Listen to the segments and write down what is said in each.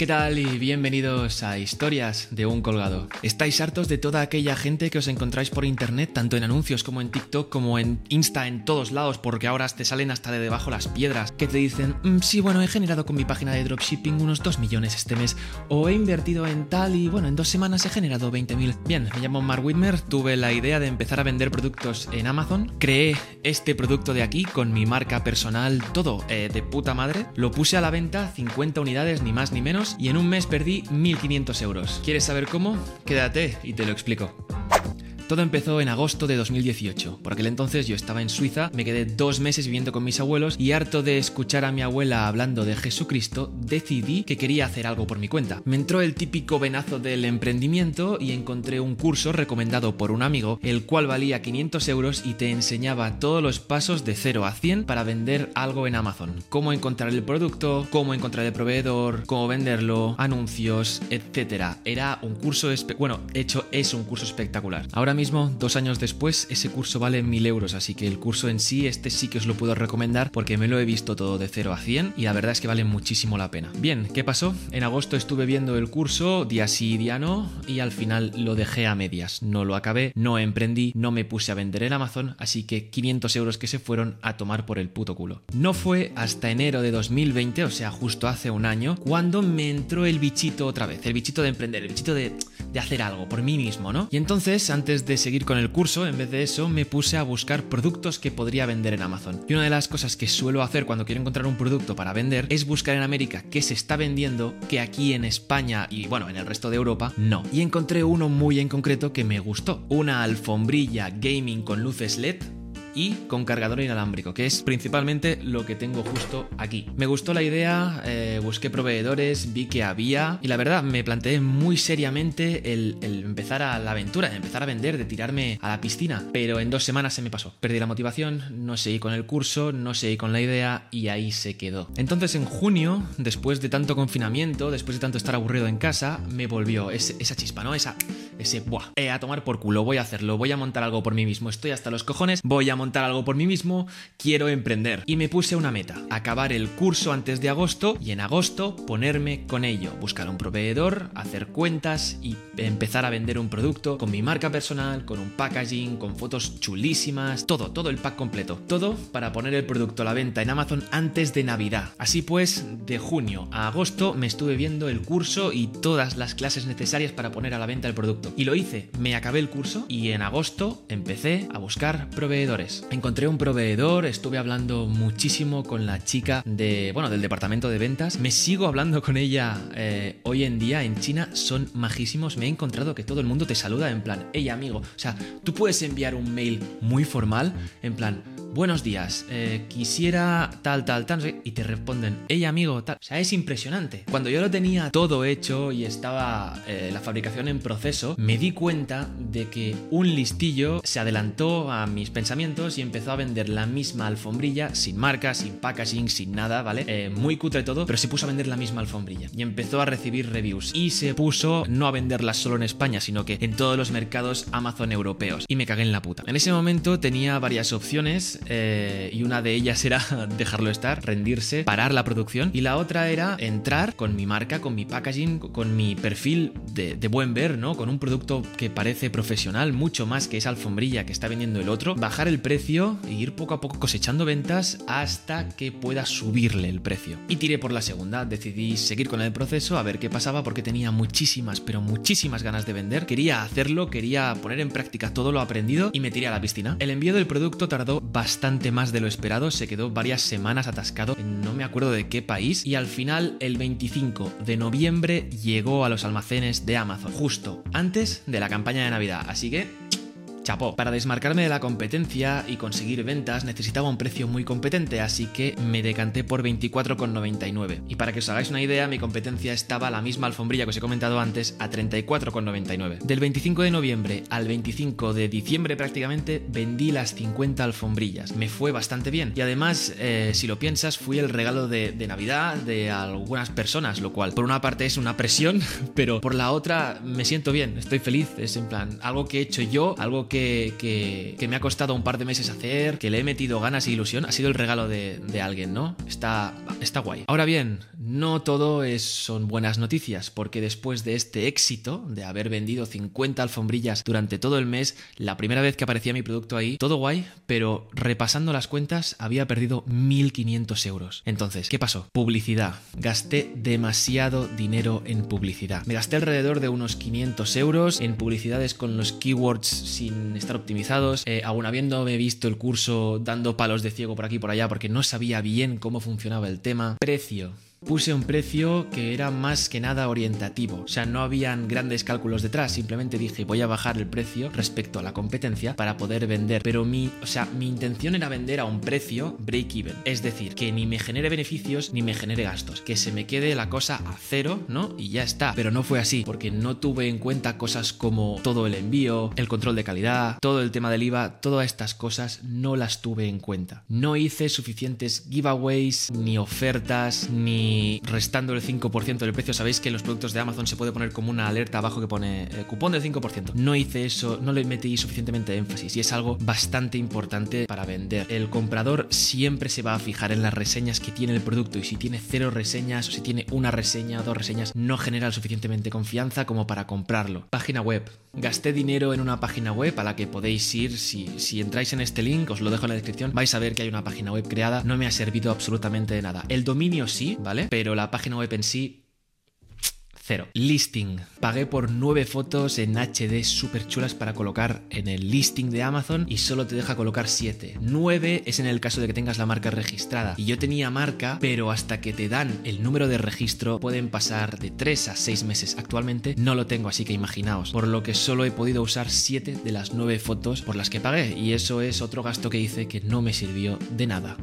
¿Qué tal y bienvenidos a Historias de un colgado? ¿Estáis hartos de toda aquella gente que os encontráis por internet, tanto en anuncios como en TikTok, como en Insta, en todos lados, porque ahora te salen hasta de debajo las piedras, que te dicen, "Mm, sí, bueno, he generado con mi página de dropshipping unos 2 millones este mes, o he invertido en tal y bueno, en dos semanas he generado 20.000. Bien, me llamo Mark Whitmer, tuve la idea de empezar a vender productos en Amazon, creé este producto de aquí con mi marca personal, todo eh, de puta madre, lo puse a la venta, 50 unidades, ni más ni menos, y en un mes perdí 1.500 euros. ¿Quieres saber cómo? Quédate y te lo explico. Todo empezó en agosto de 2018. Por aquel entonces yo estaba en Suiza, me quedé dos meses viviendo con mis abuelos y harto de escuchar a mi abuela hablando de Jesucristo, decidí que quería hacer algo por mi cuenta. Me entró el típico venazo del emprendimiento y encontré un curso recomendado por un amigo, el cual valía 500 euros y te enseñaba todos los pasos de 0 a 100 para vender algo en Amazon. Cómo encontrar el producto, cómo encontrar el proveedor, cómo venderlo, anuncios, etc. Era un curso, bueno, hecho es un curso espectacular. Ahora dos años después, ese curso vale 1000 euros, así que el curso en sí, este sí que os lo puedo recomendar porque me lo he visto todo de 0 a 100 y la verdad es que vale muchísimo la pena. Bien, ¿qué pasó? En agosto estuve viendo el curso día sí día no y al final lo dejé a medias. No lo acabé, no emprendí, no me puse a vender en Amazon, así que 500 euros que se fueron a tomar por el puto culo. No fue hasta enero de 2020, o sea, justo hace un año, cuando me entró el bichito otra vez, el bichito de emprender, el bichito de, de hacer algo por mí mismo, ¿no? Y entonces, antes de seguir con el curso, en vez de eso, me puse a buscar productos que podría vender en Amazon. Y una de las cosas que suelo hacer cuando quiero encontrar un producto para vender es buscar en América qué se está vendiendo, que aquí en España y bueno, en el resto de Europa no. Y encontré uno muy en concreto que me gustó. Una alfombrilla gaming con luces LED y con cargador inalámbrico, que es principalmente lo que tengo justo aquí. Me gustó la idea, eh, busqué proveedores, vi que había y la verdad me planteé muy seriamente el, empezar a la aventura, de empezar a vender, de tirarme a la piscina, pero en dos semanas se me pasó. Perdí la motivación, no seguí con el curso, no seguí con la idea y ahí se quedó. Entonces en junio, después de tanto confinamiento, después de tanto estar aburrido en casa, me volvió esa chispa, ¿no? Esa, ese, buah, eh, a tomar por culo, voy a hacerlo, voy a montar algo por mí mismo, estoy hasta los cojones, voy a montar algo por mí mismo, quiero emprender. Y me puse una meta, acabar el curso antes de agosto y en agosto ponerme con ello, buscar un proveedor, hacer cuentas y empezar a vender un producto con mi marca personal, con un packaging, con fotos chulísimas, todo, todo el pack completo. Todo para poner el producto a la venta en Amazon antes de Navidad. Así pues, de junio a agosto me estuve viendo el curso y todas las clases necesarias para poner a la venta el producto. Y lo hice, me acabé el curso y en agosto empecé a buscar proveedores. Encontré un proveedor, estuve hablando muchísimo con la chica de, bueno, del departamento de ventas. Me sigo hablando con ella eh, hoy en día en China, son majísimos. Me he encontrado que todo el mundo te saluda en plan, hey amigo. O sea, tú puedes enviar un mail muy formal, en plan, buenos días, eh, quisiera tal, tal, tal, y te responden, hey amigo, tal. O sea, es impresionante. Cuando yo lo tenía todo hecho y estaba eh, la fabricación en proceso, me di cuenta de que un listillo se adelantó a mis pensamientos y empezó a vender la misma alfombrilla, sin marca, sin packaging, sin nada, ¿vale? Eh, muy cutre todo, pero se puso a vender la misma alfombrilla y empezó a recibir reviews y se puso no a venderla solo en España, sino que en todos los mercados Amazon europeos. Y me cagué en la puta. En ese momento tenía varias opciones eh, y una de ellas era dejarlo estar, rendirse, parar la producción. Y la otra era entrar con mi marca, con mi packaging, con mi perfil de, buen ver, ¿no? Con un producto que parece profesional, mucho más que esa alfombrilla que está vendiendo el otro, bajar el precio e ir poco a poco cosechando ventas hasta que pueda subirle el precio. Y tiré por la segunda, decidí seguir con el proceso a ver qué pasaba porque tenía muchísimas, pero muchísimas ganas de vender, quería hacerlo, quería poner en práctica todo lo aprendido y me tiré a la piscina. El envío del producto tardó bastante más de lo esperado, se quedó varias semanas atascado, no me acuerdo de qué país, y al final el 25 de noviembre llegó a los almacenes de Amazon, justo antes de la campaña de Navidad, así que Para desmarcarme de la competencia y conseguir ventas necesitaba un precio muy competente, así que me decanté por 24,99. Y para que os hagáis una idea, mi competencia estaba la misma alfombrilla que os he comentado antes a 34,99. Del 25 de noviembre al 25 de diciembre prácticamente vendí las 50 alfombrillas. Me fue bastante bien. Y además, eh, si lo piensas, fui el regalo de, de Navidad de algunas personas, lo cual por una parte es una presión, pero por la otra me siento bien, estoy feliz. Es en plan algo que he hecho yo, algo que que, me ha costado un par de meses hacer, que le he metido ganas e ilusión, ha sido el regalo de, de alguien, ¿no? Está, está guay. Ahora bien, no todo es, son buenas noticias, porque después de este éxito, de haber vendido 50 alfombrillas durante todo el mes, la primera vez que aparecía mi producto ahí, todo guay, pero repasando las cuentas había perdido 1.500 euros. Entonces, ¿qué pasó? Publicidad. Gasté demasiado dinero en publicidad. Me gasté alrededor de unos 500 euros en publicidades con los keywords sin estar optimizados, eh, aún habiéndome visto el curso dando palos de ciego por aquí y por allá porque no sabía bien cómo funcionaba el tema. Precio. Puse un precio que era más que nada orientativo, o sea, no habían grandes cálculos detrás, simplemente dije voy a bajar el precio respecto a la competencia para poder vender, pero mi, o sea, mi intención era vender a un precio break even, es decir, que ni me genere beneficios ni me genere gastos, que se me quede la cosa a cero, ¿no? Y ya está, pero no fue así, porque no tuve en cuenta cosas como todo el envío, el control de calidad, todo el tema del IVA, todas estas cosas no las tuve en cuenta. No hice suficientes giveaways, ni ofertas, ni restando el 5% del precio. Sabéis que en los productos de Amazon se puede poner como una alerta abajo que pone eh, cupón del 5%. No hice eso, no le metí suficientemente énfasis y es algo bastante importante para vender. El comprador siempre se va a fijar en las reseñas que tiene el producto y si tiene cero reseñas o si tiene una reseña o dos reseñas no genera suficientemente confianza como para comprarlo. Página web. Gasté dinero en una página web a la que podéis ir si, si entráis en este link, os lo dejo en la descripción, vais a ver que hay una página web creada, no me ha servido absolutamente de nada. El dominio sí, ¿vale? Pero la página web en sí Cero. Listing. Pagué por nueve fotos en HD súper chulas para colocar en el listing de Amazon y solo te deja colocar 7. 9 es en el caso de que tengas la marca registrada. Y yo tenía marca, pero hasta que te dan el número de registro pueden pasar de 3 a 6 meses. Actualmente no lo tengo, así que imaginaos. Por lo que solo he podido usar 7 de las 9 fotos por las que pagué. Y eso es otro gasto que hice que no me sirvió de nada.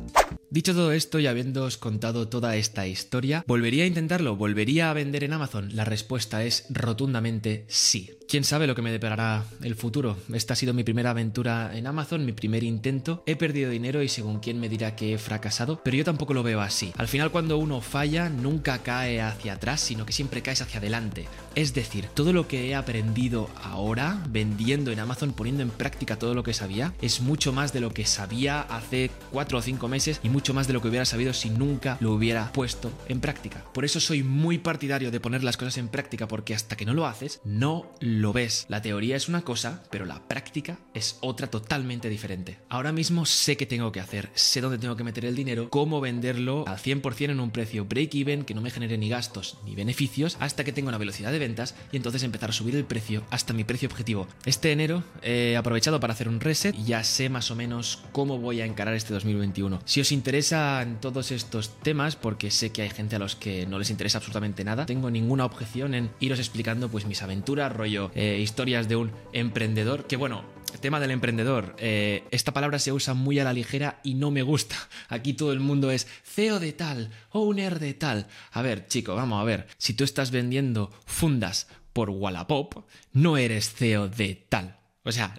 Dicho todo esto y habiéndoos contado toda esta historia, ¿volvería a intentarlo? ¿Volvería a vender en Amazon? La respuesta es rotundamente sí. ¿Quién sabe lo que me deparará el futuro? Esta ha sido mi primera aventura en Amazon, mi primer intento. He perdido dinero y según quién me dirá que he fracasado, pero yo tampoco lo veo así. Al final cuando uno falla nunca cae hacia atrás, sino que siempre caes hacia adelante. Es decir, todo lo que he aprendido ahora vendiendo en Amazon, poniendo en práctica todo lo que sabía, es mucho más de lo que sabía hace 4 o 5 meses y mucho más de lo que hubiera sabido si nunca lo hubiera puesto en práctica. Por eso soy muy partidario de poner las cosas en práctica porque hasta que no lo haces, no lo lo ves. La teoría es una cosa, pero la práctica es otra totalmente diferente. Ahora mismo sé qué tengo que hacer, sé dónde tengo que meter el dinero, cómo venderlo al 100% en un precio break-even que no me genere ni gastos ni beneficios hasta que tenga una velocidad de ventas y entonces empezar a subir el precio hasta mi precio objetivo. Este enero he aprovechado para hacer un reset y ya sé más o menos cómo voy a encarar este 2021. Si os interesan todos estos temas, porque sé que hay gente a los que no les interesa absolutamente nada, tengo ninguna objeción en iros explicando pues mis aventuras, rollo eh, historias de un emprendedor, que bueno, tema del emprendedor, eh, esta palabra se usa muy a la ligera y no me gusta. Aquí todo el mundo es CEO de tal, owner de tal. A ver, chico, vamos a ver. Si tú estás vendiendo fundas por Wallapop, no eres CEO de tal. O sea,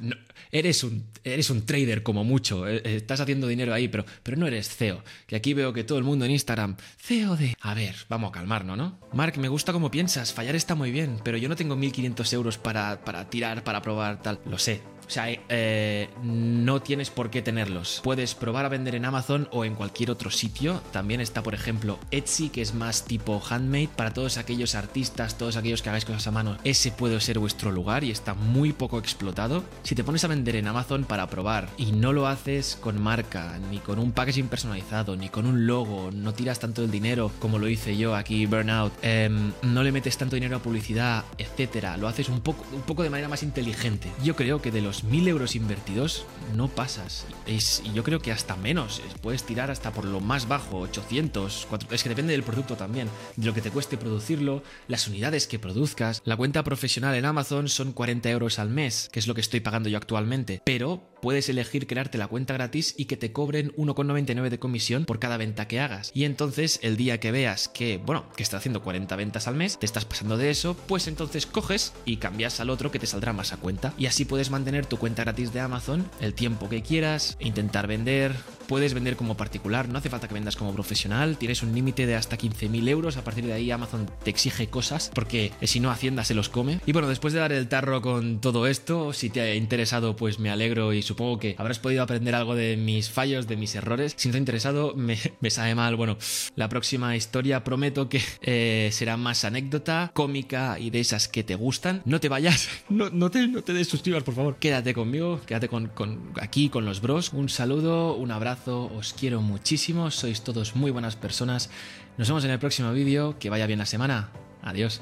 eres, un, eres un trader como mucho, eh, eh, estás haciendo dinero ahí, pero, pero no eres CEO. Que aquí veo que todo el mundo en Instagram, CEO de... A ver, vamos a calmarnos, ¿no? Mark, me gusta cómo piensas, fallar está muy bien, pero yo no tengo 1500 euros para, para tirar, para probar tal. Lo sé, o sea, eh, no tienes por qué tenerlos. Puedes probar a vender en Amazon o en cualquier otro sitio. También está, por ejemplo, Etsy, que es más tipo handmade. Para todos aquellos artistas, todos aquellos que hagáis cosas a mano, ese puede ser vuestro lugar y está muy poco explotado. Si te pones a vender en Amazon para probar y no lo haces con marca, ni con un packaging personalizado, ni con un logo, no tiras tanto el dinero como lo hice yo aquí, Burnout, em, no le metes tanto dinero a publicidad, etcétera, lo haces un poco, un poco de manera más inteligente. Yo creo que de los mil euros invertidos no pasas. Es, y yo creo que hasta menos. Puedes tirar hasta por lo más bajo, 800, 400. Es que depende del producto también, de lo que te cueste producirlo, las unidades que produzcas. La cuenta profesional en Amazon son 40 euros al mes, que es lo que estoy pagando yo actualmente. Pero puedes elegir crearte la cuenta gratis y que te cobren 1,99 de comisión por cada venta que hagas. Y entonces el día que veas que, bueno, que estás haciendo 40 ventas al mes, te estás pasando de eso, pues entonces coges y cambias al otro que te saldrá más a cuenta. Y así puedes mantener tu cuenta gratis de Amazon el tiempo que quieras, intentar vender, puedes vender como particular, no hace falta que vendas como profesional, tienes un límite de hasta 15.000 euros, a partir de ahí Amazon te exige cosas, porque si no Hacienda se los come. Y bueno, después de dar el tarro con todo esto, si te ha interesado, pues me alegro y supongo que habrás podido aprender algo de mis fallos, de mis errores. Si no te ha interesado, me, sabe mal. Bueno, la próxima historia prometo que eh, será más anécdota, cómica y de esas que te gustan. No te vayas, no, te, no te desuscribas, por favor. Quédate conmigo, quédate con aquí con los bros. Un saludo, un abrazo os quiero muchísimo, sois todos muy buenas personas. Nos vemos en el próximo vídeo, que vaya bien la semana. Adiós.